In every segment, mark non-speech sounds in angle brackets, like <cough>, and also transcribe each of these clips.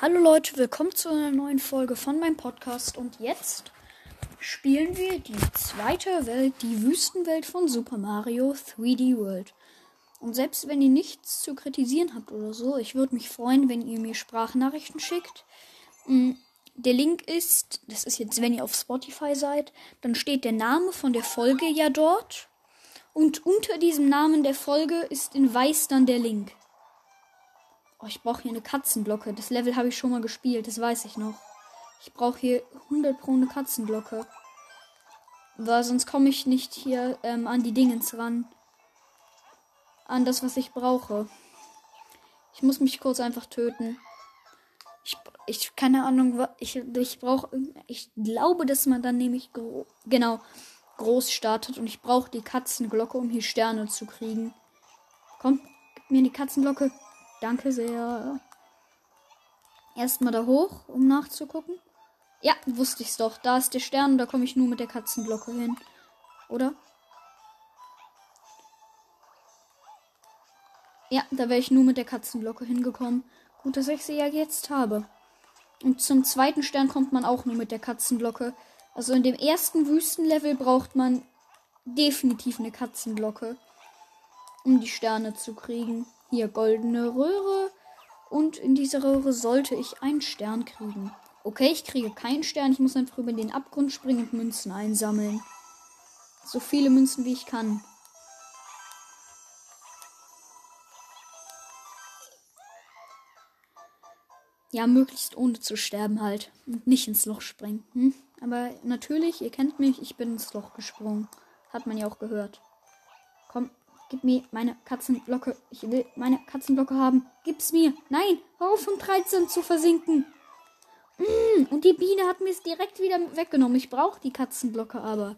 Hallo Leute, willkommen zu einer neuen Folge von meinem Podcast und jetzt spielen wir die zweite Welt, die Wüstenwelt von Super Mario 3D World. Und selbst wenn ihr nichts zu kritisieren habt oder so, ich würde mich freuen, wenn ihr mir Sprachnachrichten schickt. Mm, der Link ist, das ist jetzt, wenn ihr auf Spotify seid, dann steht der Name von der Folge ja dort. Und unter diesem Namen der Folge ist in weiß dann der Link. Oh, ich brauche hier eine Katzenglocke. Das Level habe ich schon mal gespielt, das weiß ich noch. Ich brauche hier 100 pro eine Katzenglocke. Weil sonst komme ich nicht hier ähm, an die Dingens ran. An das, was ich brauche. Ich muss mich kurz einfach töten. Ich, ich keine Ahnung, ich, ich brauche. Ich glaube, dass man dann nämlich gro genau groß startet und ich brauche die Katzenglocke, um hier Sterne zu kriegen. Komm, gib mir die Katzenglocke. Danke sehr. Erstmal da hoch, um nachzugucken. Ja, wusste ich's doch. Da ist der Stern und da komme ich nur mit der Katzenglocke hin. Oder? Ja, da wäre ich nur mit der Katzenglocke hingekommen. Gut, dass ich sie ja jetzt habe. Und zum zweiten Stern kommt man auch nur mit der Katzenglocke. Also in dem ersten Wüstenlevel braucht man definitiv eine Katzenglocke, um die Sterne zu kriegen. Hier goldene Röhre. Und in dieser Röhre sollte ich einen Stern kriegen. Okay, ich kriege keinen Stern. Ich muss einfach über den Abgrund springen und Münzen einsammeln. So viele Münzen wie ich kann. Ja, möglichst ohne zu sterben halt. Und nicht ins Loch springen. Hm? Aber natürlich, ihr kennt mich, ich bin ins Loch gesprungen. Hat man ja auch gehört. Gib mir meine Katzenglocke. Ich will meine Katzenglocke haben. Gib's mir. Nein, hör auf von 13 zu versinken. Mm, und die Biene hat mir es direkt wieder weggenommen. Ich brauche die Katzenglocke aber.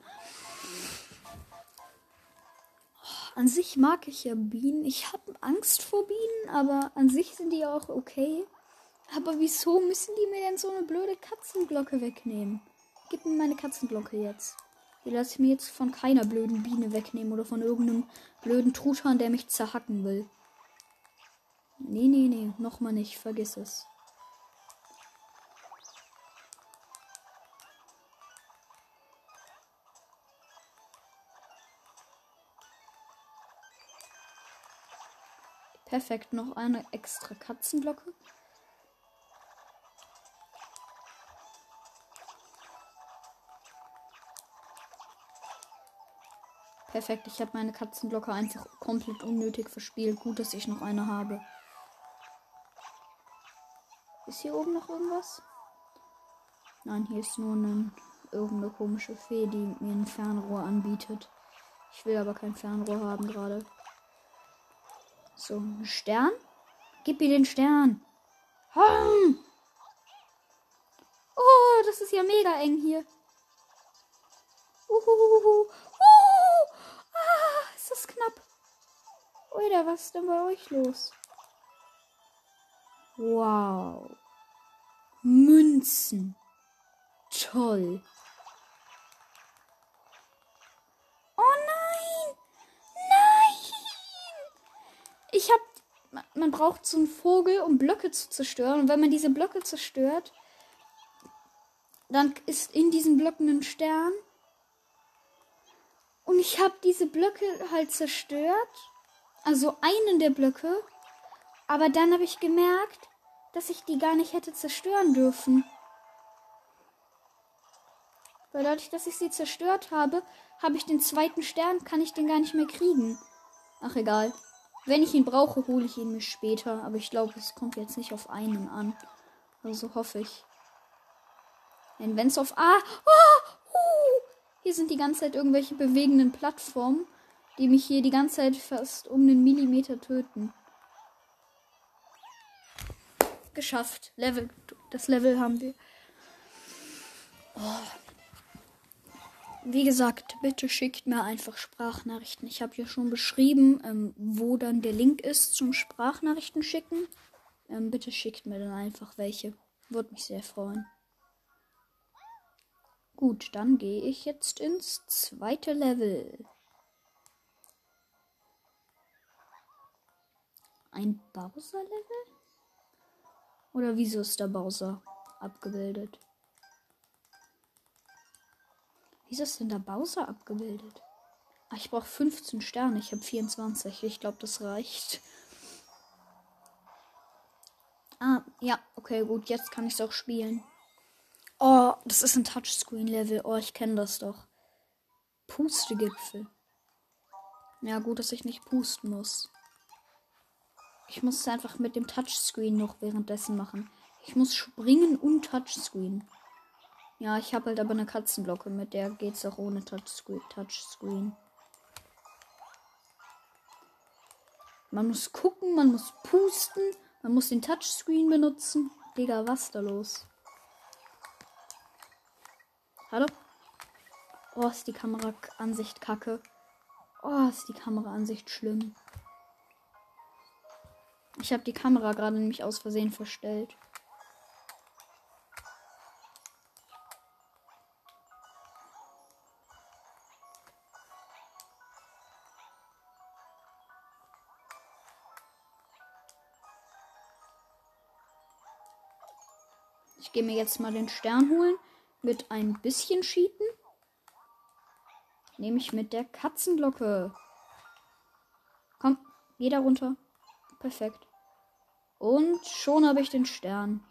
An sich mag ich ja Bienen. Ich habe Angst vor Bienen, aber an sich sind die auch okay. Aber wieso müssen die mir denn so eine blöde Katzenglocke wegnehmen? Gib mir meine Katzenglocke jetzt. Die lasse ich mir jetzt von keiner blöden Biene wegnehmen oder von irgendeinem blöden Truthahn, der mich zerhacken will. Nee, nee, nee, nochmal nicht, vergiss es. Perfekt, noch eine extra Katzenglocke. Perfekt, ich habe meine Katzenglocke einfach komplett unnötig verspielt. Gut, dass ich noch eine habe. Ist hier oben noch irgendwas? Nein, hier ist nur eine, irgendeine komische Fee, die mir ein Fernrohr anbietet. Ich will aber kein Fernrohr haben gerade. So, ein Stern? Gib mir den Stern. Hm. Oh, das ist ja mega eng hier. Uhuhuhu ist knapp. Oder was ist denn bei euch los? Wow. Münzen. Toll. Oh nein! Nein! Ich hab. Man braucht so einen Vogel, um Blöcke zu zerstören. Und wenn man diese Blöcke zerstört, dann ist in diesen Blöcken ein Stern. Und ich habe diese Blöcke halt zerstört. Also einen der Blöcke. Aber dann habe ich gemerkt, dass ich die gar nicht hätte zerstören dürfen. Weil dadurch, dass ich sie zerstört habe, habe ich den zweiten Stern, kann ich den gar nicht mehr kriegen. Ach egal. Wenn ich ihn brauche, hole ich ihn mir später. Aber ich glaube, es kommt jetzt nicht auf einen an. Also hoffe ich. Denn wenn es auf A. Oh! Hier sind die ganze Zeit irgendwelche bewegenden Plattformen, die mich hier die ganze Zeit fast um einen Millimeter töten. Geschafft. Level. Das Level haben wir. Oh. Wie gesagt, bitte schickt mir einfach Sprachnachrichten. Ich habe ja schon beschrieben, ähm, wo dann der Link ist zum Sprachnachrichten schicken. Ähm, bitte schickt mir dann einfach welche. Würde mich sehr freuen. Gut, dann gehe ich jetzt ins zweite Level. Ein Bowser-Level? Oder wieso ist der Bowser abgebildet? Wieso ist denn der Bowser abgebildet? Ach, ich brauche 15 Sterne. Ich habe 24. Ich glaube, das reicht. Ah, ja, okay, gut. Jetzt kann ich es auch spielen. Oh, das ist ein Touchscreen-Level. Oh, ich kenne das doch. Pustegipfel. Ja, gut, dass ich nicht pusten muss. Ich muss es einfach mit dem Touchscreen noch währenddessen machen. Ich muss springen und Touchscreen. Ja, ich habe halt aber eine Katzenglocke, mit der geht's auch ohne. Touchscreen. Man muss gucken, man muss pusten, man muss den Touchscreen benutzen. Digga, was da los? Hallo? Oh, ist die Kameraansicht kacke. Oh, ist die Kameraansicht schlimm. Ich habe die Kamera gerade nämlich aus Versehen verstellt. Ich gehe mir jetzt mal den Stern holen. Mit ein bisschen Cheaten. Nehme ich mit der Katzenglocke. Komm, geh da runter. Perfekt. Und schon habe ich den Stern.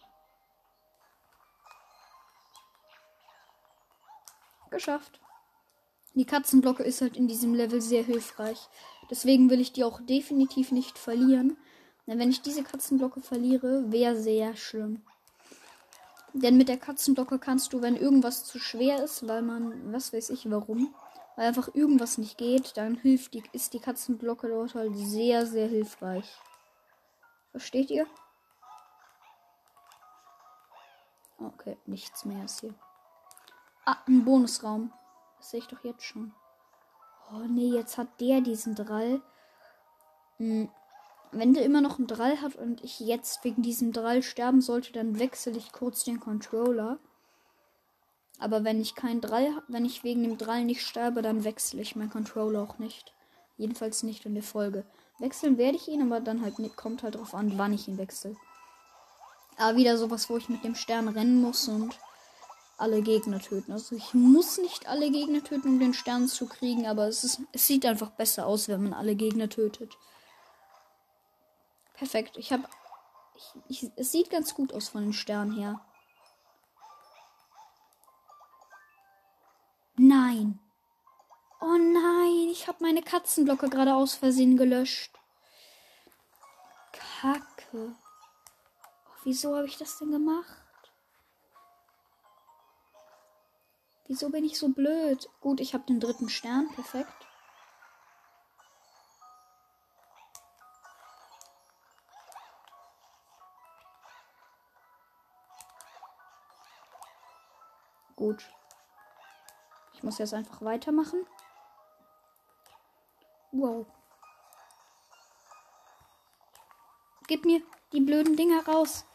Geschafft. Die Katzenglocke ist halt in diesem Level sehr hilfreich. Deswegen will ich die auch definitiv nicht verlieren. Denn wenn ich diese Katzenglocke verliere, wäre sehr schlimm. Denn mit der Katzenglocke kannst du, wenn irgendwas zu schwer ist, weil man, was weiß ich warum, weil einfach irgendwas nicht geht, dann hilft die, ist die Katzenglocke dort halt sehr, sehr hilfreich. Versteht ihr? Okay, nichts mehr ist hier. Ah, ein Bonusraum. Das sehe ich doch jetzt schon. Oh nee, jetzt hat der diesen Drall. Hm, wenn der immer noch einen Drall hat und ich jetzt wegen diesem Drall sterben sollte, dann wechsle ich kurz den Controller. Aber wenn ich keinen Drall, wenn ich wegen dem Drall nicht sterbe, dann wechsle ich meinen Controller auch nicht. Jedenfalls nicht in der Folge. Wechseln werde ich ihn, aber dann halt nicht, kommt halt drauf an, wann ich ihn wechsle. Aber wieder sowas, wo ich mit dem Stern rennen muss und alle Gegner töten. Also ich muss nicht alle Gegner töten, um den Stern zu kriegen, aber es, ist, es sieht einfach besser aus, wenn man alle Gegner tötet. Perfekt. Ich habe. es sieht ganz gut aus von den Sternen her. Nein. Oh nein, ich habe meine Katzenglocke gerade aus Versehen gelöscht. Kacke. Oh, wieso habe ich das denn gemacht? Wieso bin ich so blöd? Gut, ich habe den dritten Stern. Perfekt. Gut. Ich muss jetzt einfach weitermachen. Wow. Gib mir die blöden Dinger raus.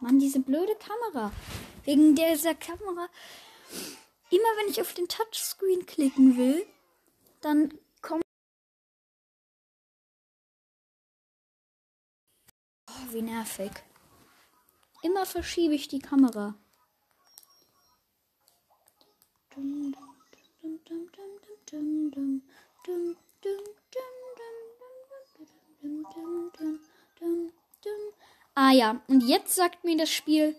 Mann, diese blöde Kamera. Wegen dieser Kamera. Immer wenn ich auf den Touchscreen klicken will, dann wie nervig. Immer verschiebe ich die Kamera. Ah ja, und jetzt sagt mir das Spiel,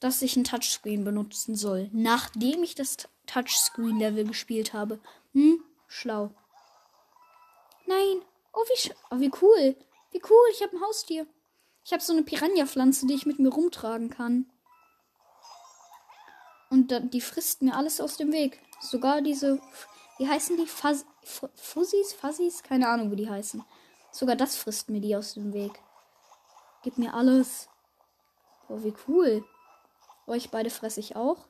dass ich ein Touchscreen benutzen soll, nachdem ich das Touchscreen-Level gespielt habe. Hm, schlau. Nein, oh wie, oh, wie cool. Wie cool, ich habe ein Haustier. Ich habe so eine Piranha-Pflanze, die ich mit mir rumtragen kann. Und die frisst mir alles aus dem Weg. Sogar diese, wie heißen die? Fuzz, Fuzzies? Fuzzies? Keine Ahnung, wie die heißen. Sogar das frisst mir die aus dem Weg. Gib mir alles. Oh, wie cool. Euch beide fresse ich auch.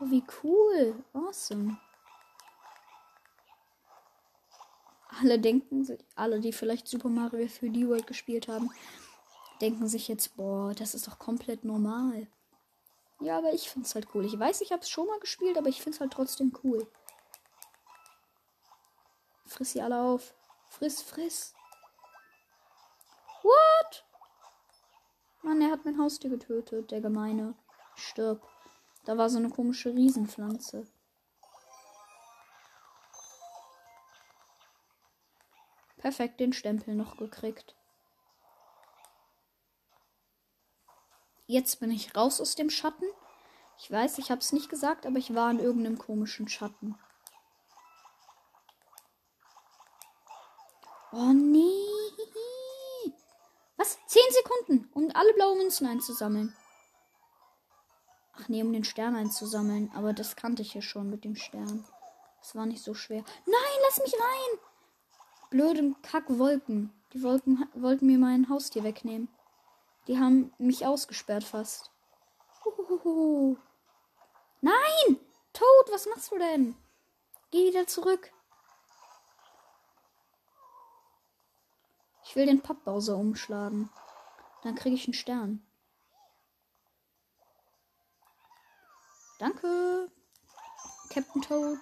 Oh, wie cool. Awesome. Alle denken, alle, die vielleicht Super Mario 3D World gespielt haben, denken sich jetzt, boah, das ist doch komplett normal. Ja, aber ich find's halt cool. Ich weiß, ich hab's schon mal gespielt, aber ich find's halt trotzdem cool. Friss sie alle auf. Friss, friss. What? Mann, er hat mein Haustier getötet, der Gemeine. Stirb. Da war so eine komische Riesenpflanze. Perfekt den Stempel noch gekriegt. Jetzt bin ich raus aus dem Schatten. Ich weiß, ich habe es nicht gesagt, aber ich war in irgendeinem komischen Schatten. Oh nee. Was? Zehn Sekunden, um alle blauen Münzen einzusammeln. Ach nee, um den Stern einzusammeln. Aber das kannte ich ja schon mit dem Stern. Das war nicht so schwer. Nein, lass mich rein! Blöde Kackwolken. Die Wolken wollten mir mein Haustier wegnehmen. Die haben mich ausgesperrt fast. Uhuhu. Nein! Toad, was machst du denn? Geh wieder zurück. Ich will den Pappbowser umschlagen. Dann kriege ich einen Stern. Danke, Captain Toad.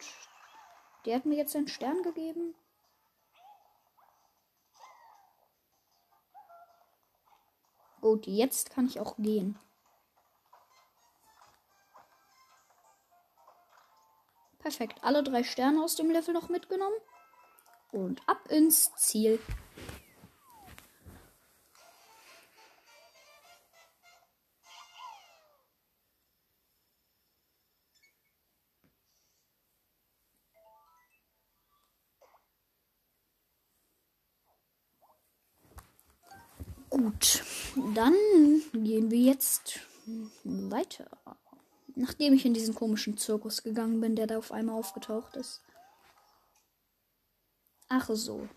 Der hat mir jetzt einen Stern gegeben. Gut, jetzt kann ich auch gehen. Perfekt. Alle drei Sterne aus dem Level noch mitgenommen. Und ab ins Ziel. Gut, dann gehen wir jetzt weiter. Nachdem ich in diesen komischen Zirkus gegangen bin, der da auf einmal aufgetaucht ist. Ach so.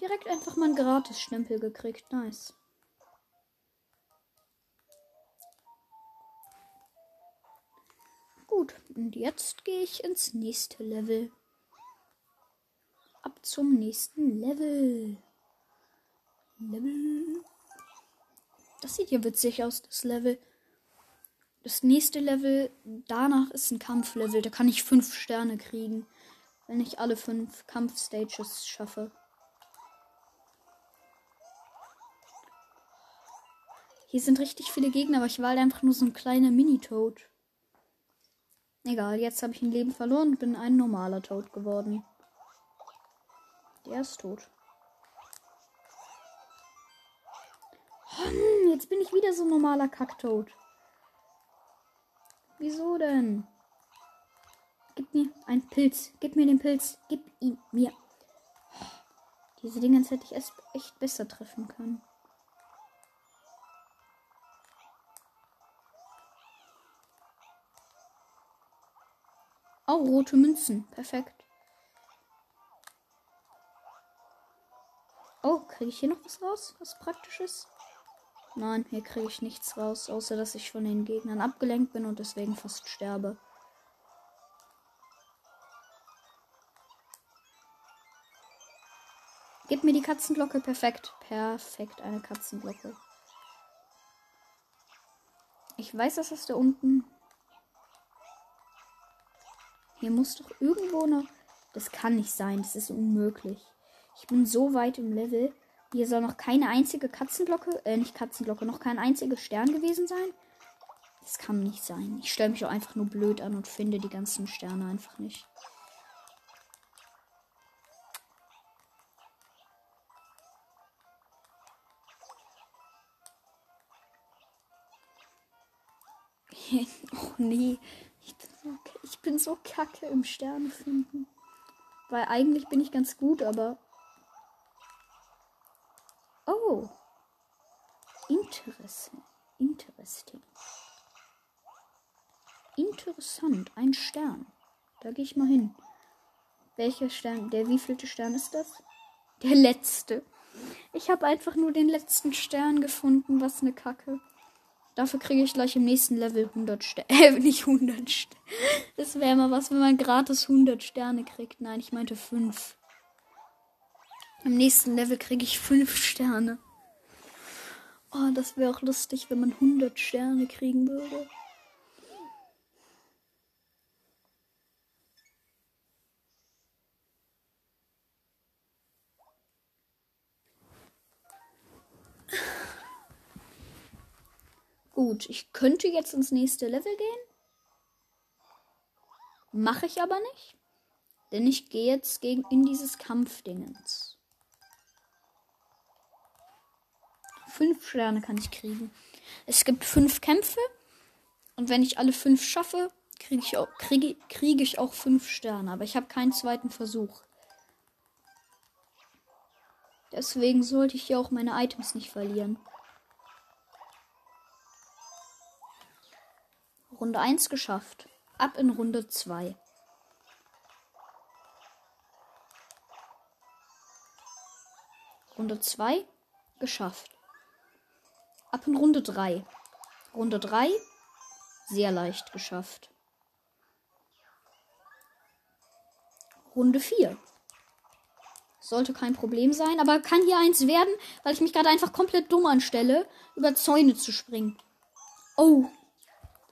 Direkt einfach mal einen Gratis-Stempel gekriegt. Nice. Gut, und jetzt gehe ich ins nächste Level ab zum nächsten Level. Level. Das sieht ja witzig aus, das Level. Das nächste Level danach ist ein Kampflevel. Da kann ich fünf Sterne kriegen, wenn ich alle fünf Kampfstages schaffe. Hier sind richtig viele Gegner, aber ich war halt einfach nur so ein kleiner Mini-Toad. Egal, jetzt habe ich ein Leben verloren und bin ein normaler Toad geworden. Der ist tot. Hm, jetzt bin ich wieder so ein normaler Kacktod. Wieso denn? Gib mir einen Pilz. Gib mir den Pilz. Gib ihn mir. Diese Dinge hätte ich erst echt besser treffen können. Oh, rote Münzen. Perfekt. Kriege ich hier noch was raus? Was praktisches? Nein, hier kriege ich nichts raus, außer dass ich von den Gegnern abgelenkt bin und deswegen fast sterbe. Gib mir die Katzenglocke. Perfekt. Perfekt, eine Katzenglocke. Ich weiß, dass das da unten. Hier muss doch irgendwo noch. Das kann nicht sein. Das ist unmöglich. Ich bin so weit im Level. Hier soll noch keine einzige Katzenglocke, äh, nicht Katzenglocke, noch kein einziger Stern gewesen sein. Das kann nicht sein. Ich stelle mich auch einfach nur blöd an und finde die ganzen Sterne einfach nicht. <laughs> oh nee, ich bin, so, ich bin so kacke im Sterne finden. Weil eigentlich bin ich ganz gut, aber Oh. Interessant. Interesting. Interessant. Ein Stern. Da gehe ich mal hin. Welcher Stern? Der wievielte Stern ist das? Der letzte. Ich habe einfach nur den letzten Stern gefunden. Was eine Kacke. Dafür kriege ich gleich im nächsten Level 100 Sterne. <laughs> Äh, nicht 100 Sterne. <laughs> Das wäre mal was, wenn man gratis 100 Sterne kriegt. Nein, ich meinte 5. Im nächsten Level kriege ich fünf Sterne. Oh, das wäre auch lustig, wenn man 100 Sterne kriegen würde. Gut, ich könnte jetzt ins nächste Level gehen. Mache ich aber nicht. Denn ich gehe jetzt gegen in dieses Kampfdingens. Fünf Sterne kann ich kriegen. Es gibt fünf Kämpfe. Und wenn ich alle fünf schaffe, kriege ich, auch, kriege, ich auch fünf Sterne. Aber ich habe keinen zweiten Versuch. Deswegen sollte ich hier auch meine Items nicht verlieren. Runde 1 geschafft. Ab in Runde 2. Runde 2 geschafft. Ab in Runde 3. Runde 3 sehr leicht geschafft. Runde 4. Sollte kein Problem sein, aber kann hier eins werden, weil ich mich gerade einfach komplett dumm anstelle, über Zäune zu springen. Oh,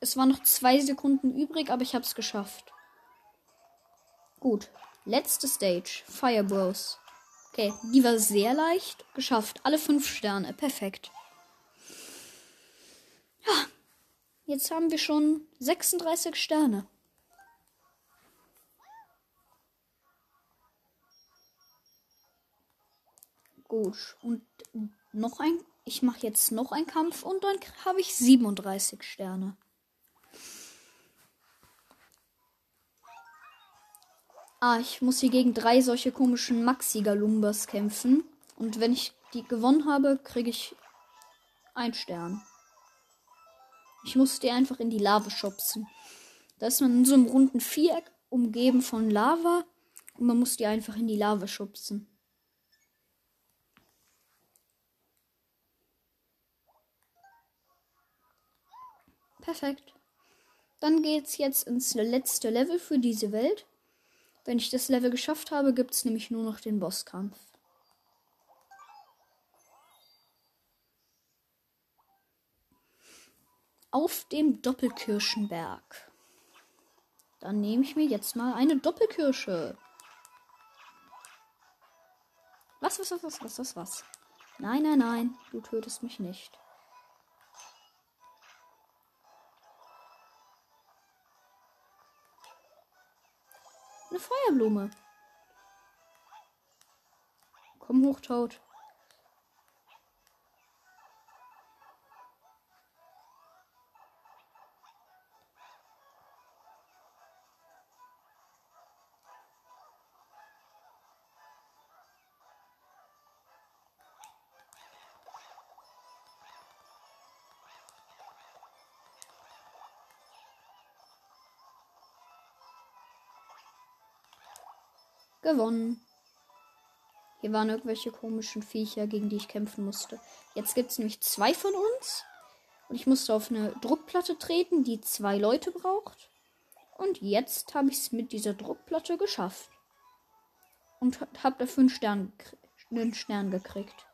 es waren noch zwei Sekunden übrig, aber ich habe es geschafft. Gut. Letzte Stage. Fire Bros. Okay, die war sehr leicht. Geschafft. Alle fünf Sterne. Perfekt. Ja. Jetzt haben wir schon 36 Sterne. Gut. Und noch ein. Ich mache jetzt noch einen Kampf und dann habe ich 37 Sterne. Ah, ich muss hier gegen drei solche komischen Maxi-Galumbas kämpfen. Und wenn ich die gewonnen habe, kriege ich einen Stern. Ich muss die einfach in die Lava schubsen. Da ist man in so einem runden Viereck umgeben von Lava. Und man muss die einfach in die Lava schubsen. Perfekt. Dann geht's jetzt ins letzte Level für diese Welt. Wenn ich das Level geschafft habe, gibt es nämlich nur noch den Bosskampf. Auf dem Doppelkirschenberg. Dann nehme ich mir jetzt mal eine Doppelkirsche. Was, was, was, was, was, was, was? Nein, nein, nein, du tötest mich nicht. Eine Feuerblume. Komm hoch, Toad. Gewonnen. Hier waren irgendwelche komischen Viecher, gegen die ich kämpfen musste. Jetzt gibt es nämlich zwei von uns. Und ich musste auf eine Druckplatte treten, die zwei Leute braucht. Und jetzt habe ich es mit dieser Druckplatte geschafft. Und habe dafür einen Stern, einen Stern gekriegt.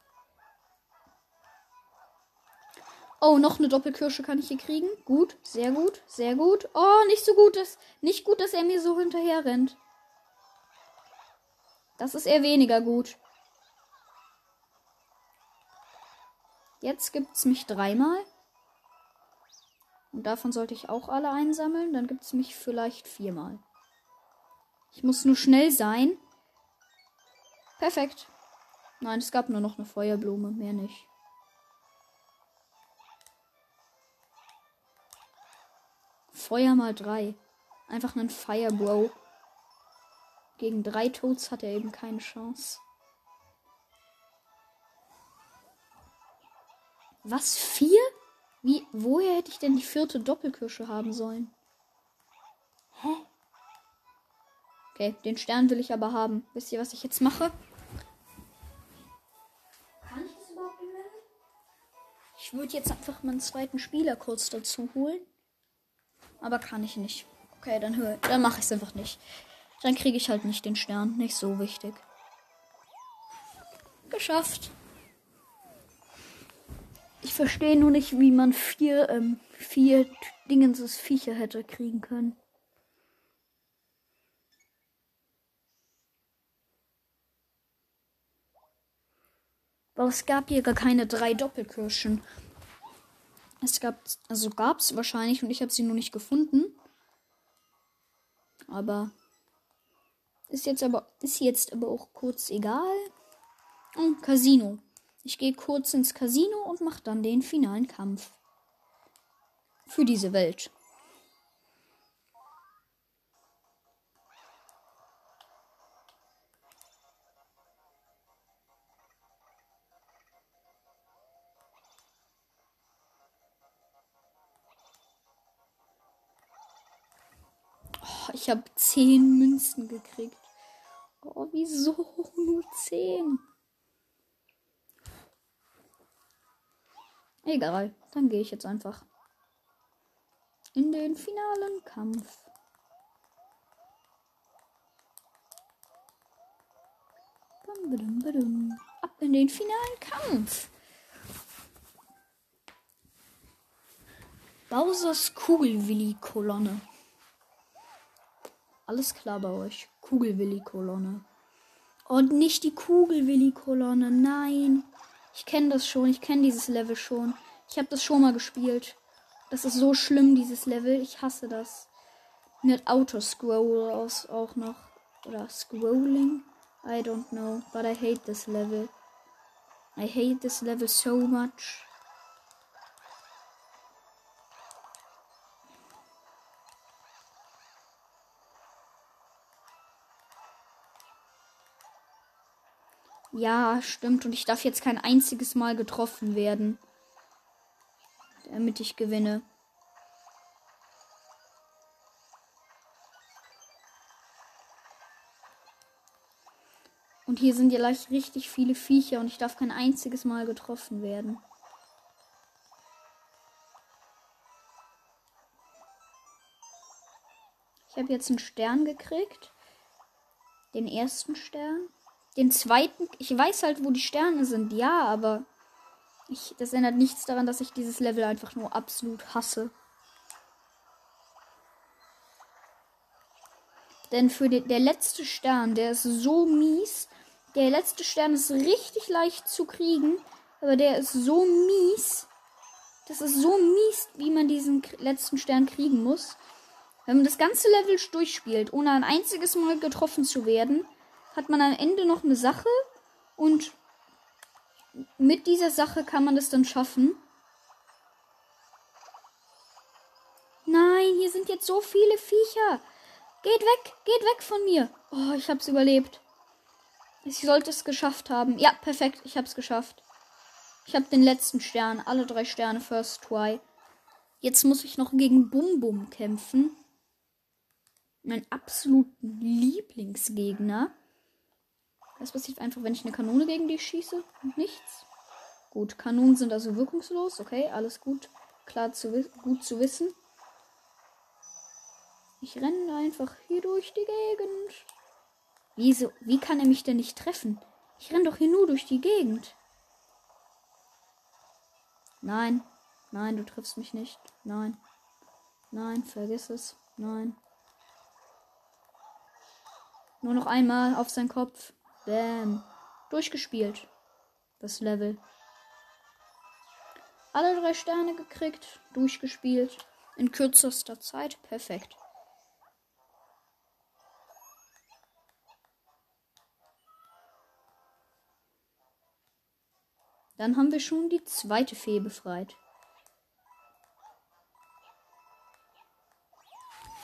Oh, noch eine Doppelkirsche kann ich hier kriegen. Gut, sehr gut, sehr gut. Oh, nicht so gut, dass, nicht gut, dass er mir so hinterher rennt. Das ist eher weniger gut. Jetzt gibt es mich dreimal. Und davon sollte ich auch alle einsammeln. Dann gibt es mich vielleicht viermal. Ich muss nur schnell sein. Perfekt. Nein, es gab nur noch eine Feuerblume, mehr nicht. Feuer mal drei. Einfach einen Firebro. Gegen drei Toads hat er eben keine Chance. Was? Vier? Wie, woher hätte ich denn die vierte Doppelkirsche haben sollen? Hä? Okay, den Stern will ich aber haben. Wisst ihr, was ich jetzt mache? Kann ich das überhaupt Level? Ich würde jetzt einfach meinen zweiten Spieler kurz dazu holen. Aber kann ich nicht. Okay, dann, dann mache ich es einfach nicht. Dann kriege ich halt nicht den Stern. Nicht so wichtig. Geschafft. Ich verstehe nur nicht, wie man vier, ähm, vier Dingenses Viecher hätte kriegen können. Aber es gab hier gar keine drei Doppelkirschen. Es gab, also gab es wahrscheinlich und ich habe sie nur nicht gefunden. Aber ist jetzt aber ist jetzt aber auch kurz egal. Und Casino. Ich gehe kurz ins Casino und mache dann den finalen Kampf für diese Welt. Ich habe zehn Münzen gekriegt. Oh, wieso <laughs> nur zehn? Egal, dann gehe ich jetzt einfach in den finalen Kampf. Ab in den finalen Kampf. Bowsers Kugelwilli-Kolonne. Alles klar bei euch. Kugelwilli-Kolonne. Und nicht die Kugelwilli-Kolonne. Nein. Ich kenne das schon. Ich kenne dieses Level schon. Ich habe das schon mal gespielt. Das ist so schlimm, dieses Level. Ich hasse das. Mit Autoscroll aus auch noch. Oder Scrolling. I don't know. But I hate this level. I hate this level so much. Ja, stimmt. Und ich darf jetzt kein einziges Mal getroffen werden. Damit ich gewinne. Und hier sind ja gleich richtig viele Viecher und ich darf kein einziges Mal getroffen werden. Ich habe jetzt einen Stern gekriegt. Den ersten Stern. Den zweiten, ich weiß halt, wo die Sterne sind, ja, aber ich, das ändert nichts daran, dass ich dieses Level einfach nur absolut hasse. Denn für den, der letzte Stern, der ist so mies. Der letzte Stern ist richtig leicht zu kriegen, aber der ist so mies. Das ist so mies, wie man diesen letzten Stern kriegen muss. Wenn man das ganze Level durchspielt, ohne ein einziges Mal getroffen zu werden, hat man am Ende noch eine Sache und mit dieser Sache kann man es dann schaffen. Nein, hier sind jetzt so viele Viecher. Geht weg, geht weg von mir. Oh, ich hab's überlebt. Ich sollte es geschafft haben. Ja, perfekt, ich hab's geschafft. Ich habe den letzten Stern, alle drei Sterne First Try. Jetzt muss ich noch gegen Bum Bum kämpfen. Mein absoluten Lieblingsgegner. Was passiert einfach, wenn ich eine Kanone gegen die schieße? Nichts. Gut, Kanonen sind also wirkungslos. Okay, alles gut. Klar zu gut zu wissen. Ich renne einfach hier durch die Gegend. Wieso? Wie kann er mich denn nicht treffen? Ich renne doch hier nur durch die Gegend. Nein. Nein, du triffst mich nicht. Nein. Nein, vergiss es. Nein. Nur noch einmal auf seinen Kopf. Bam. Durchgespielt. Das Level. Alle drei Sterne gekriegt. Durchgespielt. In kürzester Zeit. Perfekt. Dann haben wir schon die zweite Fee befreit.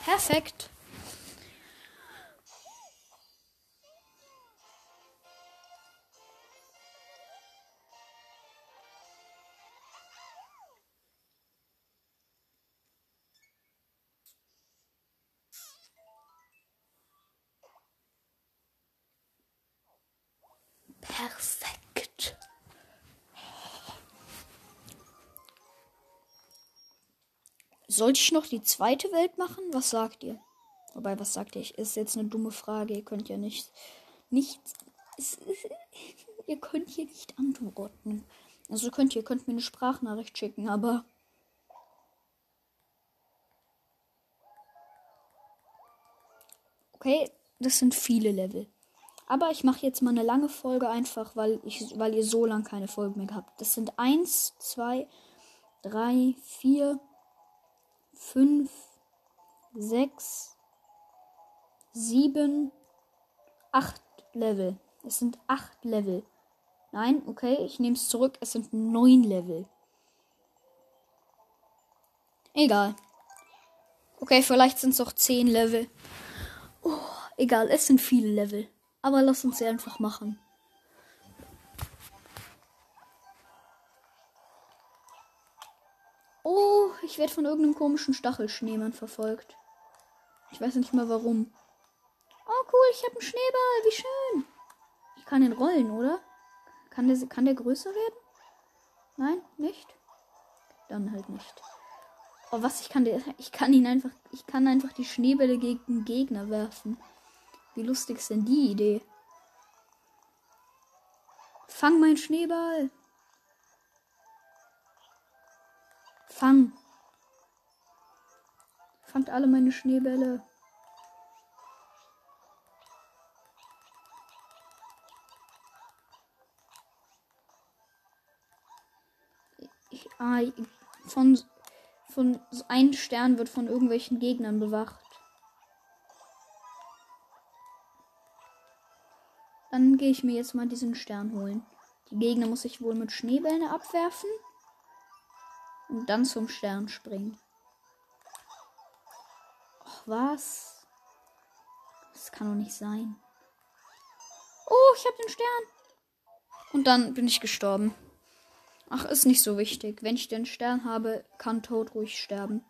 Perfekt. Sollte ich noch die zweite Welt machen? Was sagt ihr? Wobei, was sagt ihr? Ist jetzt eine dumme Frage. Ihr könnt ja nicht. Nichts. Ist, <laughs> ihr könnt hier nicht antworten. Also könnt ihr könnt mir eine Sprachnachricht schicken, aber Okay, das sind viele Level. Aber ich mache jetzt mal eine lange Folge einfach, weil ich weil ihr so lange keine Folge mehr habt. Das sind 1 2 3 4 5 6 7 8 Level. Es sind 8 Level. Nein, okay, ich nehme es zurück. Es sind 9 Level. Egal. Okay, vielleicht sind es auch 10 Level. Oh, egal, es sind viele Level. Aber lass uns sie einfach machen. Oh, ich werde von irgendeinem komischen Stachelschneemann verfolgt. Ich weiß nicht mal warum. Oh, cool, ich habe einen Schneeball. Wie schön. Ich kann ihn rollen, oder? Kann der, kann der größer werden? Nein, nicht? Dann halt nicht. Oh, was? Ich kann, der, ich kann ihn einfach. Ich kann einfach die Schneebälle gegen Gegner werfen. Wie lustig ist denn die Idee? Fang meinen Schneeball. Fang. Fangt alle meine Schneebälle. Ich, ah, von, von ein Stern wird von irgendwelchen Gegnern bewacht. Dann gehe ich mir jetzt mal diesen Stern holen. Die Gegner muss ich wohl mit Schneebällen abwerfen. Und dann zum Stern springen. Ach, was? Das kann doch nicht sein. Oh, ich habe den Stern. Und dann bin ich gestorben. Ach, ist nicht so wichtig. Wenn ich den Stern habe, kann Toad ruhig sterben.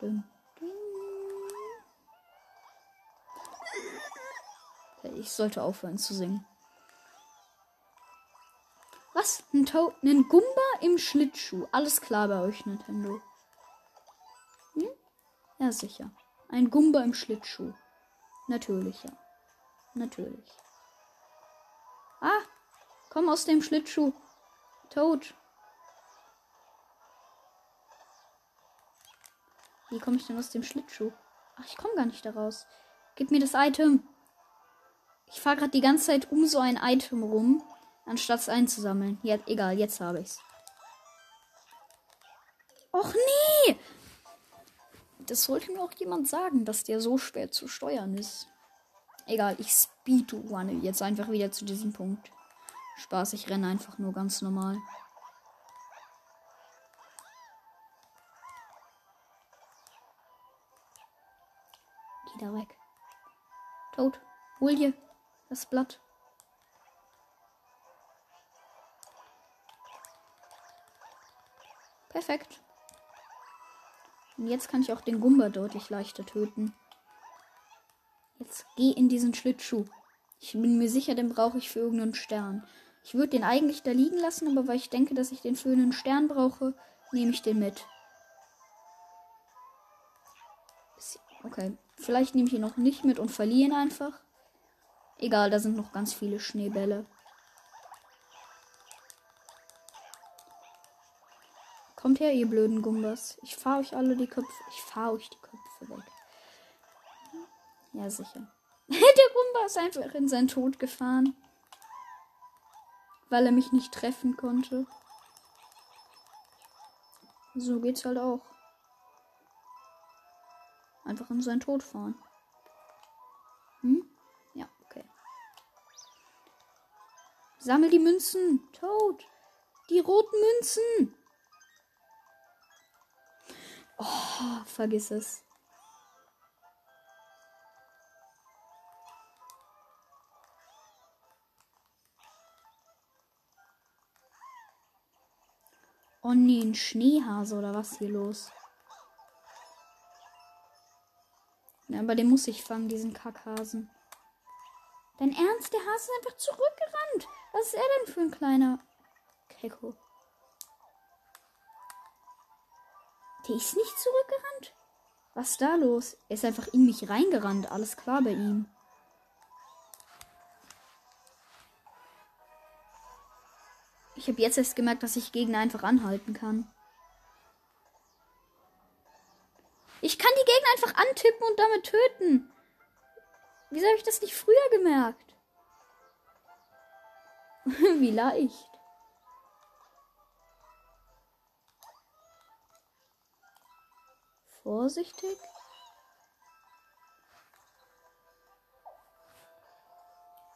Dün. Ich sollte aufhören zu singen. Was? Ein, to ein Gumba im Schlittschuh. Alles klar bei euch, Nintendo. Hm? Ja, sicher. Ein Gumba im Schlittschuh. Natürlich, ja. Natürlich. Ah! Komm aus dem Schlittschuh. Tot. Wie komme ich denn aus dem Schlittschuh? Ach, ich komme gar nicht daraus. Gib mir das Item. Ich fahre gerade die ganze Zeit um so ein Item rum, anstatt es einzusammeln. Ja, egal, jetzt habe ich's. Och nee! Das sollte mir auch jemand sagen, dass der so schwer zu steuern ist. Egal, ich speedrunne jetzt einfach wieder zu diesem Punkt. Spaß, ich renne einfach nur ganz normal. Geh da weg. Tot. Hol dir das Blatt. Perfekt. Und jetzt kann ich auch den Gumba deutlich leichter töten. Jetzt geh in diesen Schlittschuh. Ich bin mir sicher, den brauche ich für irgendeinen Stern. Ich würde den eigentlich da liegen lassen, aber weil ich denke, dass ich den für einen Stern brauche, nehme ich den mit. Okay, vielleicht nehme ich ihn noch nicht mit und verliere ihn einfach. Egal, da sind noch ganz viele Schneebälle. Kommt her, ihr blöden Gumbas. Ich fahre euch alle die Köpfe. Ich fahre euch die Köpfe weg. Ja, sicher. <laughs> Der Gumba ist einfach in seinen Tod gefahren weil er mich nicht treffen konnte. So geht's halt auch. Einfach in seinen Tod fahren. Hm? Ja, okay. Sammel die Münzen. Tod. Die roten Münzen. Oh, vergiss es. Oh nee, ein Schneehase oder was hier los? Ja, aber den muss ich fangen, diesen Kackhasen. Dein Ernst? Der Hase ist einfach zurückgerannt. Was ist er denn für ein kleiner Keko? Der ist nicht zurückgerannt? Was ist da los? Er ist einfach in mich reingerannt. Alles klar bei ihm. Ich habe jetzt erst gemerkt, dass ich Gegner einfach anhalten kann. Ich kann die Gegner einfach antippen und damit töten. Wieso habe ich das nicht früher gemerkt? <laughs> Wie leicht. Vorsichtig.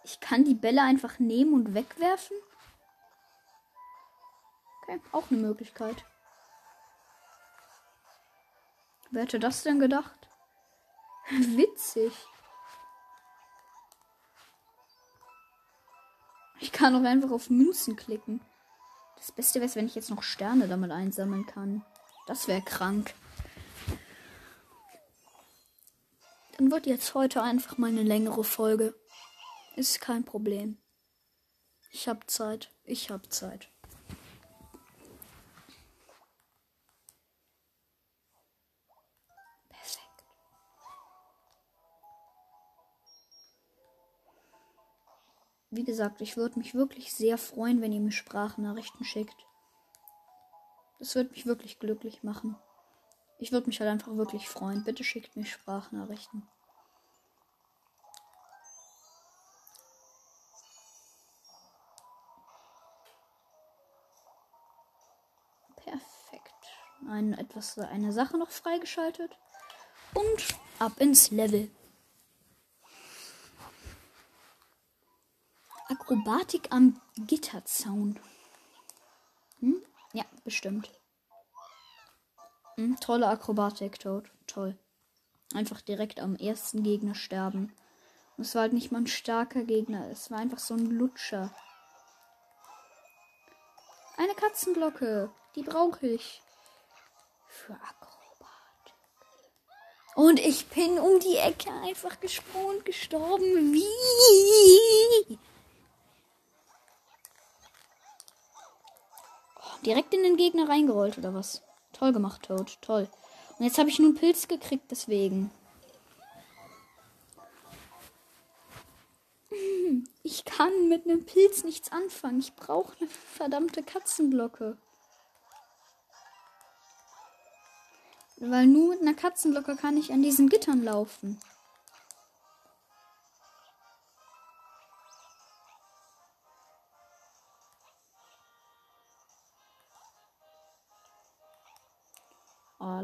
Ich kann die Bälle einfach nehmen und wegwerfen. Okay, auch eine Möglichkeit. Wer hätte das denn gedacht? <laughs> Witzig. Ich kann auch einfach auf Münzen klicken. Das Beste wäre, wenn ich jetzt noch Sterne damit einsammeln kann. Das wäre krank. Dann wird jetzt heute einfach mal eine längere Folge. Ist kein Problem. Ich hab Zeit. Ich hab Zeit. Perfekt. Wie gesagt, ich würde mich wirklich sehr freuen, wenn ihr mir Sprachnachrichten schickt. Das würde mich wirklich glücklich machen. Ich würde mich halt einfach wirklich freuen. Bitte schickt mir Sprachnachrichten. ein, etwas, eine Sache noch freigeschaltet. Und ab ins Level. Akrobatik am Gitterzaun. Hm? Ja, bestimmt. Hm, tolle Akrobatik, Toad. Toll. Einfach direkt am ersten Gegner sterben. Und es war halt nicht mal ein starker Gegner. Es war einfach so ein Lutscher. Eine Katzenglocke. Die brauche ich für Akrobatik. Und ich bin um die Ecke einfach gesprungen und gestorben. Wie? Oh, direkt in den Gegner reingerollt oder was? Toll gemacht, Toad. Toll. Und jetzt habe ich nur einen Pilz gekriegt, deswegen. <laughs> Ich kann mit einem Pilz nichts anfangen. Ich brauche eine verdammte Katzenglocke. Weil nur mit einer Katzenglocke kann ich an diesen Gittern laufen.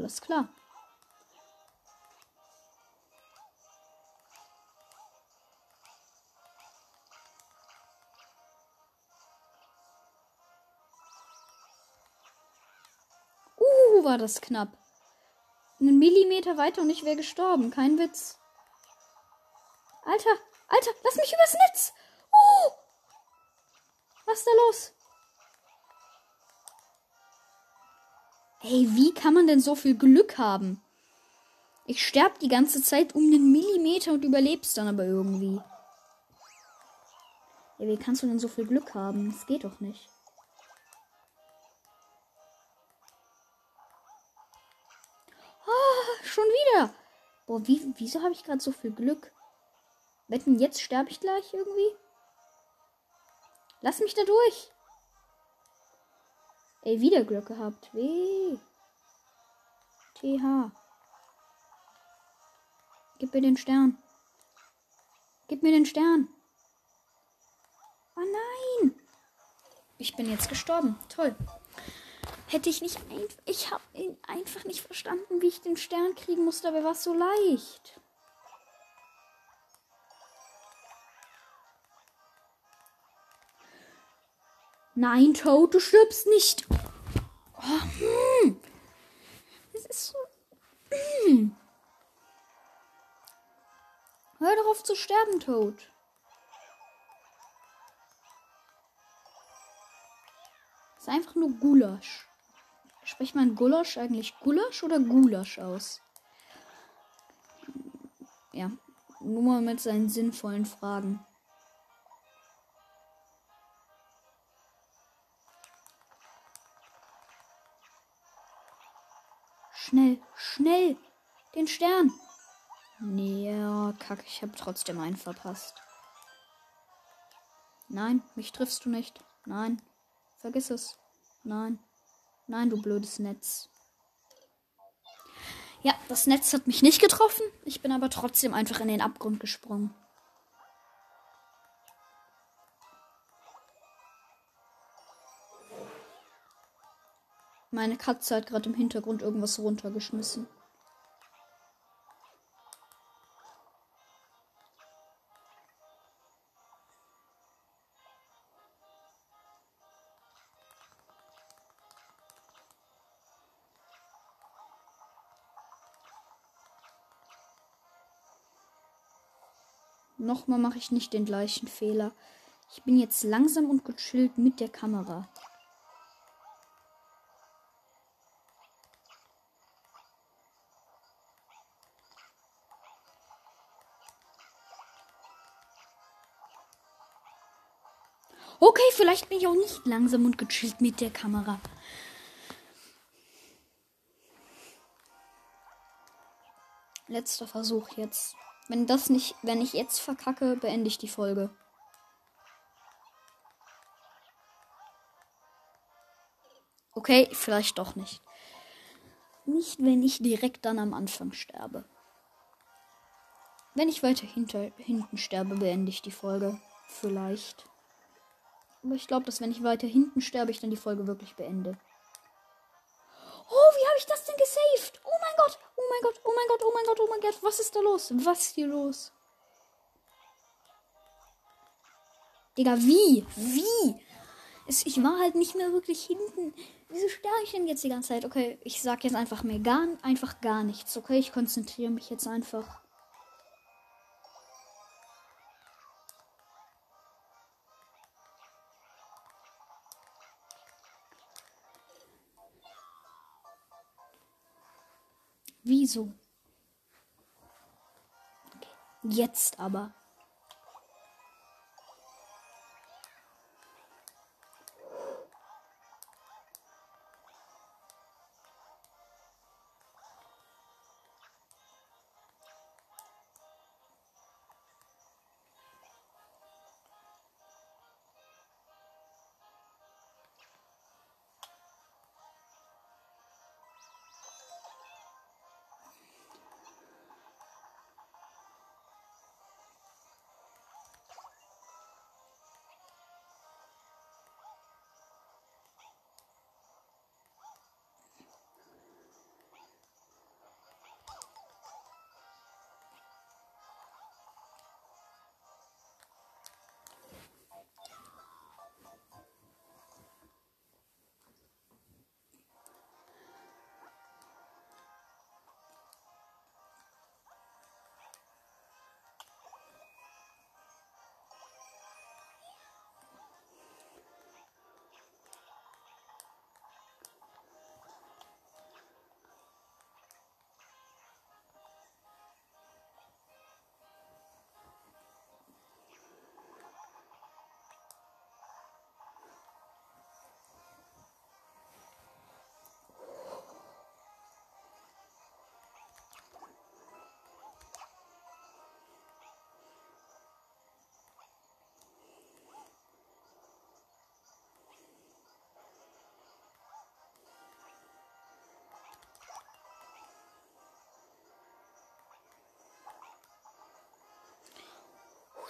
Alles klar. Uh, war das knapp. Einen Millimeter weiter und ich wäre gestorben. Kein Witz. Alter, Alter, lass mich übers Netz. Oh! Was ist da los? Ey, wie kann man denn so viel Glück haben? Ich sterb die ganze Zeit um einen Millimeter und überlebst dann aber irgendwie. Ey, wie kannst du denn so viel Glück haben? Das geht doch nicht. schon wieder. Boah, wie, wieso habe ich gerade so viel Glück? Wetten, jetzt sterbe ich gleich irgendwie? Lass mich da durch. Ey, wieder Glück gehabt. W. TH. Gib mir den Stern. Gib mir den Stern. Oh nein. Ich bin jetzt gestorben. Toll. Hätte ich nicht einfach. Ich habe einfach nicht verstanden, wie ich den Stern kriegen musste, aber war es so leicht. Nein, Toad, du stirbst nicht. Oh, ist so. Hm. Hör doch auf zu sterben, Toad. Ist einfach nur Gulasch. Spricht man Gulasch eigentlich Gulasch oder Gulasch aus? Ja, nur mal mit seinen sinnvollen Fragen. Schnell, schnell! Den Stern! Ja, kacke, ich habe trotzdem einen verpasst. Nein, mich triffst du nicht. Nein, Vergiss es. Nein. Nein, du blödes Netz. Ja, das Netz hat mich nicht getroffen. Ich bin aber trotzdem einfach in den Abgrund gesprungen. Meine Katze hat gerade im Hintergrund irgendwas runtergeschmissen. Nochmal mache ich nicht den gleichen Fehler. Ich bin jetzt langsam und gechillt mit der Kamera. Vielleicht bin ich auch nicht langsam und gechillt mit der Kamera. Letzter Versuch jetzt. Wenn das nicht, wenn ich jetzt verkacke, beende ich die Folge. Okay, vielleicht doch nicht. Nicht, wenn ich direkt dann am Anfang sterbe. Wenn ich weiter hinter, hinten sterbe, beende ich die Folge. Vielleicht. Aber ich glaube, dass wenn ich weiter hinten sterbe, ich dann die Folge wirklich beende. Oh, wie habe ich das denn gesaved? Oh mein Gott, oh mein Gott, oh mein Gott, oh mein Gott, oh mein Gott. Was ist da los? Was ist hier los? Digga, wie? Wie? Es, ich war halt nicht mehr wirklich hinten. Wieso sterbe ich denn jetzt die ganze Zeit? Okay, ich sag jetzt einfach mir gar, einfach gar nichts. Okay, ich konzentriere mich jetzt einfach Wieso? Okay. Jetzt aber.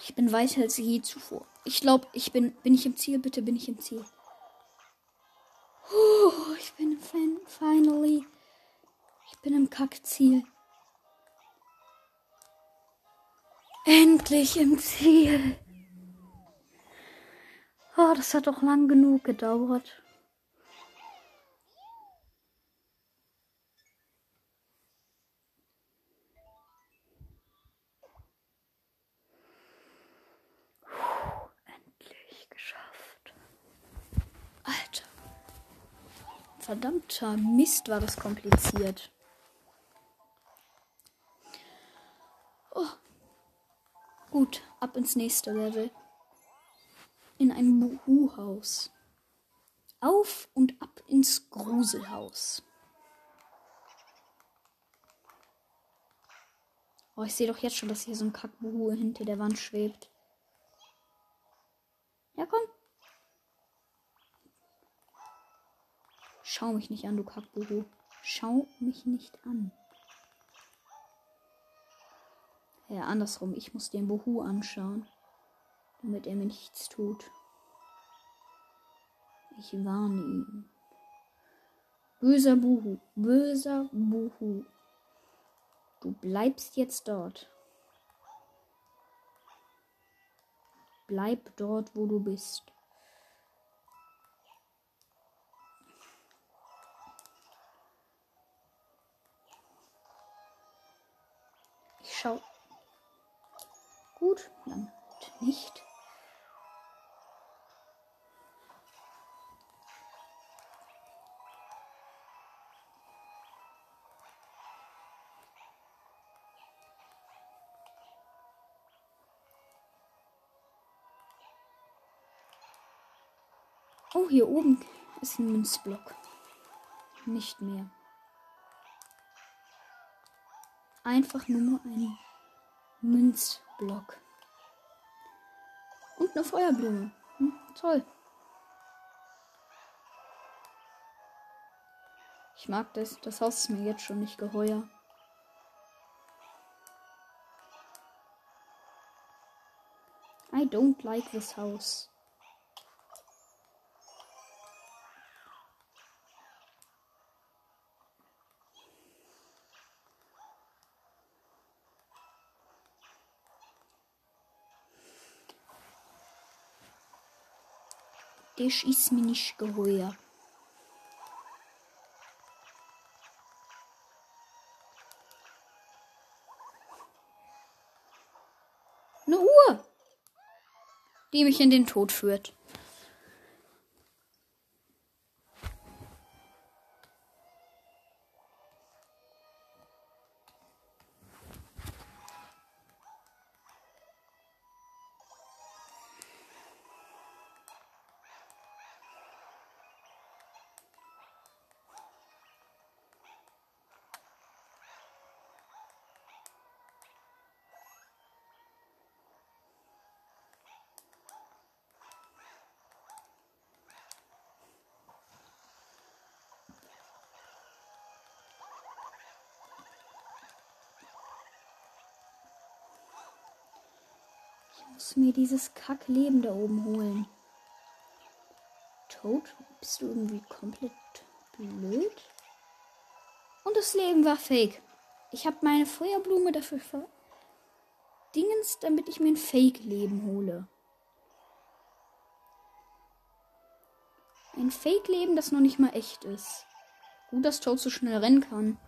Ich bin weiter als je zuvor. Ich glaube, ich bin. Bin ich im Ziel? Bitte bin ich im Ziel. Oh, ich bin fin finally. Ich bin im Kackziel. Endlich im Ziel. Oh, das hat doch lang genug gedauert. Verdammter Mist, war das kompliziert. Oh. Gut, ab ins nächste Level. In ein Buhu-Haus. Auf und ab ins Gruselhaus. Oh, ich sehe doch jetzt schon, dass hier so ein Kackbuhu hinter der Wand schwebt. Ja, komm. Schau mich nicht an, du Kackbubu. Schau mich nicht an. Ja, andersrum. Ich muss den Buhu anschauen, damit er mir nichts tut. Ich warne ihn. Böser Buhu, böser Buhu. Du bleibst jetzt dort. Bleib dort, wo du bist. Schau. Gut, dann nicht. Oh, hier oben ist ein Münzblock. Nicht mehr. Einfach nur ein Münzblock. Und eine Feuerblume. Hm, toll. Ich mag das. Das Haus ist mir jetzt schon nicht geheuer. I don't like this house. Das ist mir nicht geheuer. Eine Uhr, die mich in den Tod führt. Mir dieses Kackleben da oben holen. Toad, bist du irgendwie komplett blöd? Und das Leben war fake. Ich habe meine Feuerblume dafür verdingens, damit ich mir ein Fake-Leben hole. Ein Fake-Leben, das noch nicht mal echt ist. Gut, dass Toad so schnell rennen kann.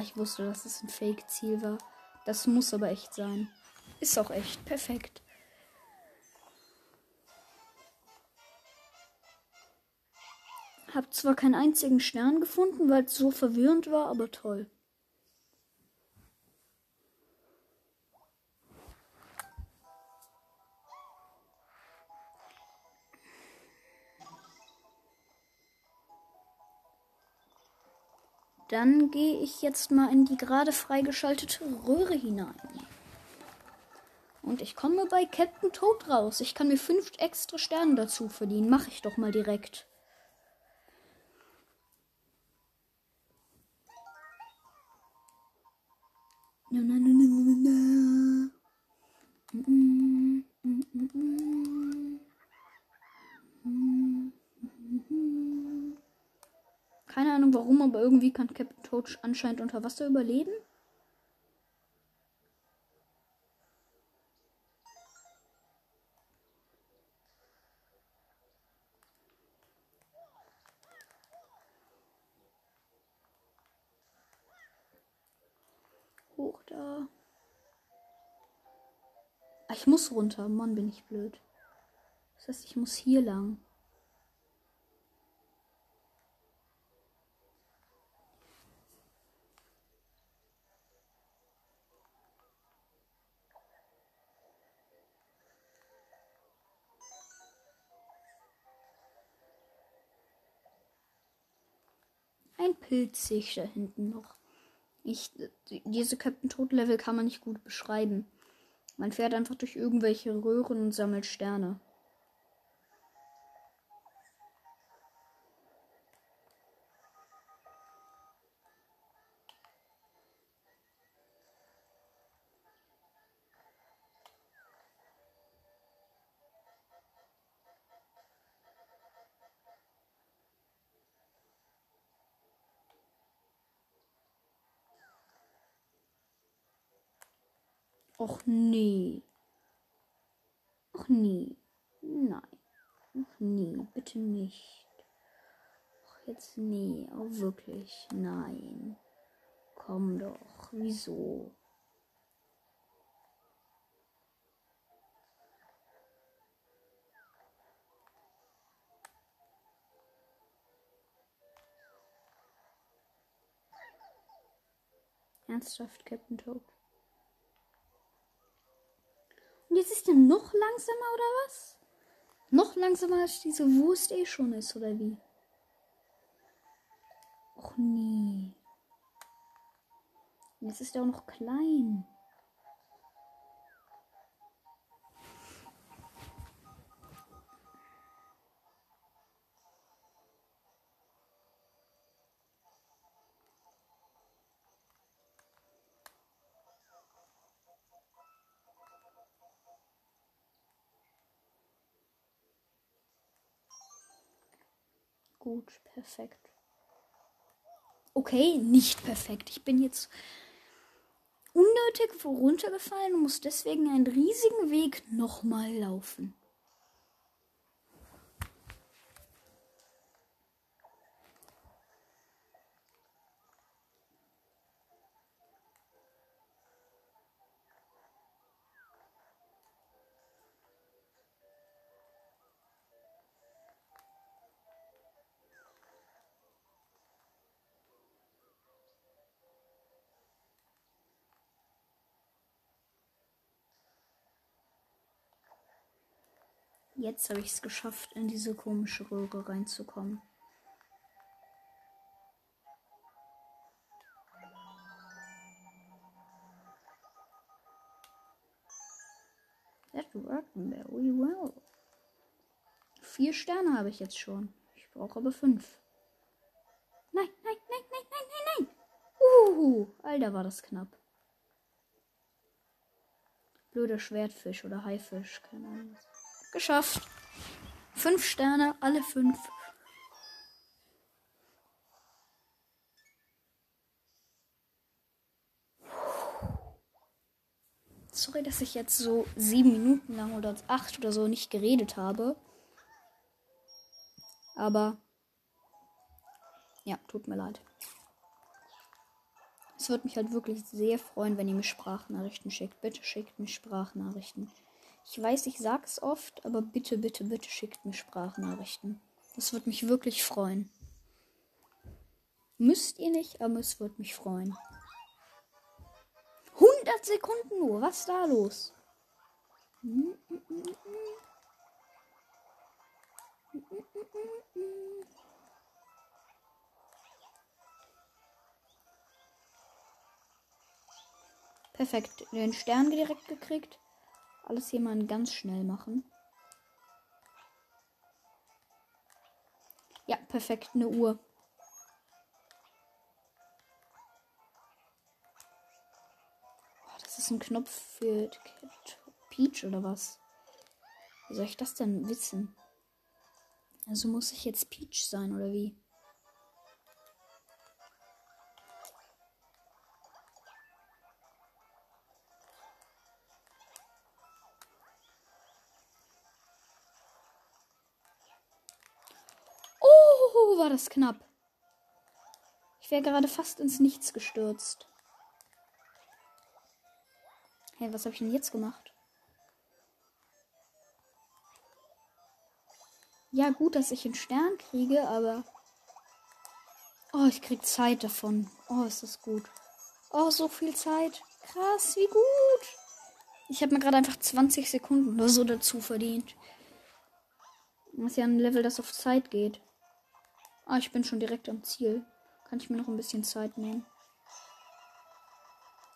Ich wusste, dass es ein Fake-Ziel war. Das muss aber echt sein. Ist auch echt. Perfekt. Hab zwar keinen einzigen Stern gefunden, weil es so verwirrend war, aber toll. Dann gehe ich jetzt mal in die gerade freigeschaltete Röhre hinein. Und ich komme bei Captain Toad raus. Ich kann mir fünf extra Sterne dazu verdienen. Mache ich doch mal direkt. Irgendwie kann Captain Toad anscheinend unter Wasser überleben. Hoch da. Ah, ich muss runter. Mann, bin ich blöd. Das heißt, ich muss hier lang. Ein Pilz sehe ich da hinten noch. Ich, diese Captain Tod Level kann man nicht gut beschreiben. Man fährt einfach durch irgendwelche Röhren und sammelt Sterne. Och nee. Och nee. Nein. Och nee, bitte nicht. Och jetzt nee, oh wirklich. Nein. Komm doch. Wieso? Ernsthaft, Captain Toad? Und jetzt ist er noch langsamer oder was? Noch langsamer als diese Wurst eh schon ist, oder wie? Och nee. Jetzt ist er auch noch klein. Gut, perfekt. Okay, nicht perfekt. Ich bin jetzt unnötig runtergefallen und muss deswegen einen riesigen Weg nochmal laufen. Jetzt habe ich es geschafft, in diese komische Röhre reinzukommen. That worked very well. Vier Sterne habe ich jetzt schon. Ich brauche aber fünf. Nein, nein, nein, nein, nein, nein, nein. Uhu, Alter, war das knapp. Blöder Schwertfisch oder Haifisch, keine Ahnung. Geschafft. Fünf Sterne, alle fünf. Sorry, dass ich jetzt so sieben Minuten lang oder acht oder so nicht geredet habe. Aber ja, tut mir leid. Es würde mich halt wirklich sehr freuen, wenn ihr mir Sprachnachrichten schickt. Bitte schickt mir Sprachnachrichten. Ich weiß, ich sag's oft, aber bitte, bitte, bitte schickt mir Sprachnachrichten. Das wird mich wirklich freuen. Müsst ihr nicht, aber es wird mich freuen. 100 Sekunden nur, was ist da los? Perfekt, den Stern direkt gekriegt. Alles hier mal ganz schnell machen. Ja, perfekt, eine Uhr. Oh, das ist ein Knopf für Peach oder was? Wie soll ich das denn wissen? Also muss ich jetzt Peach sein oder wie? Das knapp. Ich wäre gerade fast ins Nichts gestürzt. Hey, was habe ich denn jetzt gemacht? Ja, gut, dass ich einen Stern kriege, aber. Oh, ich krieg Zeit davon. Oh, ist das gut. Oh, so viel Zeit. Krass, wie gut. Ich habe mir gerade einfach 20 Sekunden oder so dazu verdient. Das ist ja ein Level, das auf Zeit geht. Ah, ich bin schon direkt am Ziel. Kann ich mir noch ein bisschen Zeit nehmen.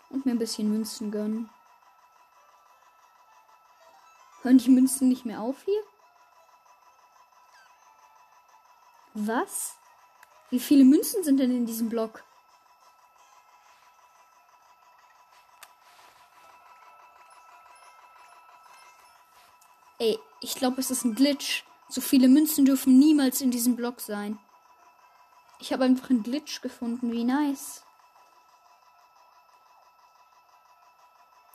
Und mir ein bisschen Münzen gönnen. Hören die Münzen nicht mehr auf hier? Was? Wie viele Münzen sind denn in diesem Block? Ey, ich glaube, es ist ein Glitch. So viele Münzen dürfen niemals in diesem Block sein. Ich habe einfach einen Glitch gefunden. Wie nice.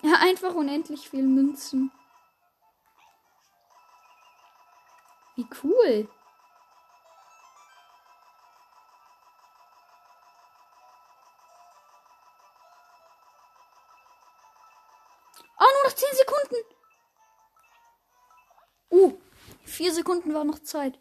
Ja, einfach unendlich viele Münzen. Wie cool. Oh, nur noch 10 Sekunden. Uh, 4 Sekunden war noch Zeit.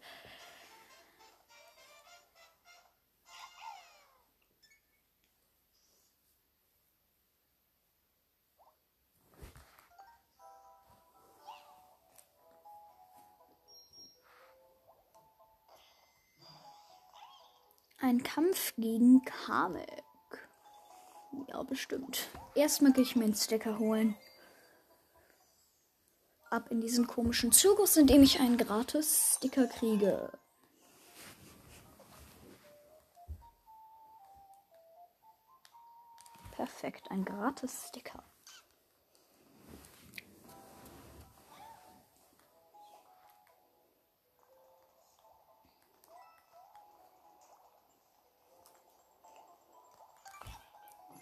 Kampf gegen Kamek. Ja, bestimmt. Erstmal gehe ich mir einen Sticker holen. Ab in diesen komischen Zirkus, in dem ich einen gratis Sticker kriege. Perfekt, ein gratis Sticker.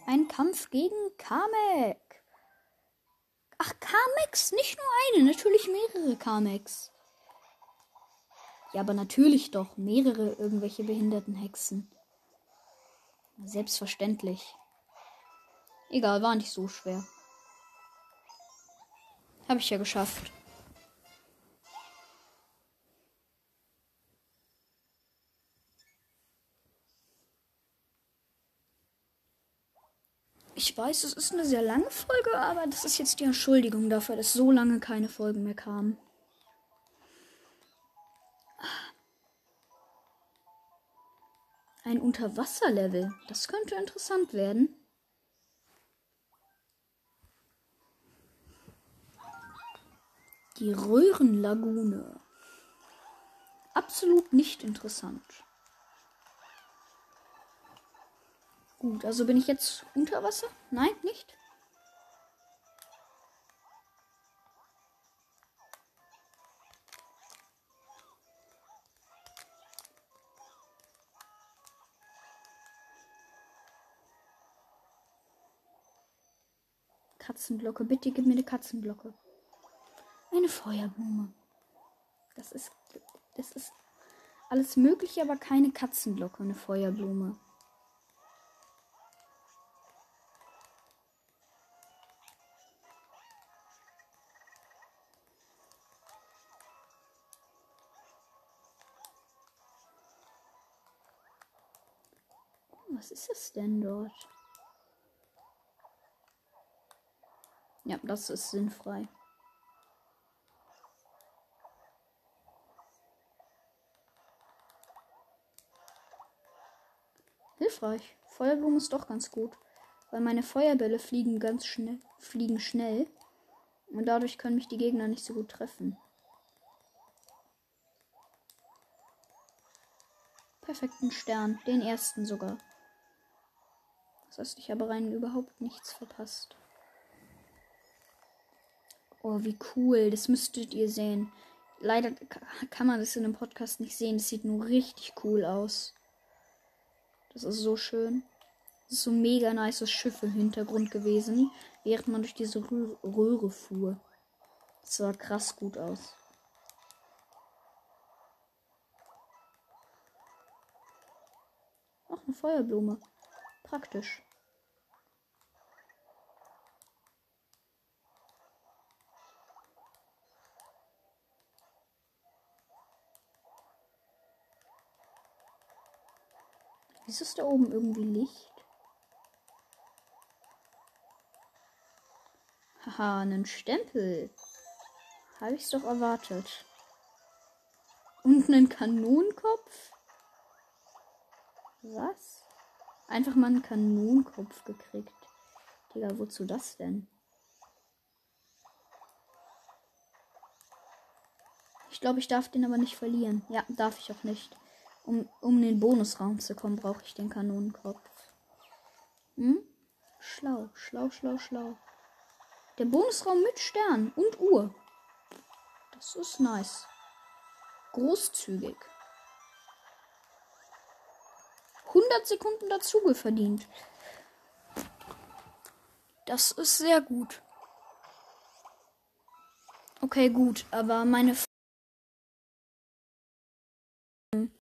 Ein Kampf gegen Kamek. Ach, Kameks, nicht nur eine, natürlich mehrere Kameks. Ja, aber natürlich doch mehrere irgendwelche behinderten Hexen. Selbstverständlich. Egal, war nicht so schwer. Habe ich ja geschafft. Ich weiß, es ist eine sehr lange Folge, aber das ist jetzt die Entschuldigung dafür, dass so lange keine Folgen mehr kamen. Ein Unterwasserlevel. Das könnte interessant werden. Die Röhrenlagune. Absolut nicht interessant. Gut, also bin ich jetzt unter Wasser? Nein, nicht? Katzenglocke, bitte gib mir eine Katzenglocke. Eine Feuerblume. Das ist das ist alles mögliche, aber keine Katzenglocke, eine Feuerblume. Was ist es denn dort? Ja, das ist sinnfrei. Hilfreich. Feuerblumen ist doch ganz gut. Weil meine Feuerbälle fliegen ganz schnell, fliegen schnell. Und dadurch können mich die Gegner nicht so gut treffen. Perfekten Stern. Den ersten sogar. Das heißt, ich habe rein überhaupt nichts verpasst. Oh, wie cool. Das müsstet ihr sehen. Leider kann man das in einem Podcast nicht sehen. Das sieht nur richtig cool aus. Das ist so schön. Das ist so mega nice Schiff im Hintergrund gewesen, während man durch diese Röhre, fuhr. Das sah krass gut aus. Ach, eine Feuerblume. Praktisch. Ist es da oben irgendwie Licht? Haha, einen Stempel. Habe ich es doch erwartet. Und einen Kanonenkopf? Was? Einfach mal einen Kanonenkopf gekriegt. Digga, wozu das denn? Ich glaube, ich darf den aber nicht verlieren. Ja, darf ich auch nicht. Um, um in den Bonusraum zu kommen, brauche ich den Kanonenkopf. Hm? Schlau, schlau, schlau, schlau. Der Bonusraum mit Stern und Uhr. Das ist nice. Großzügig. 100 Sekunden dazu verdient. Das ist sehr gut. Okay, gut, aber meine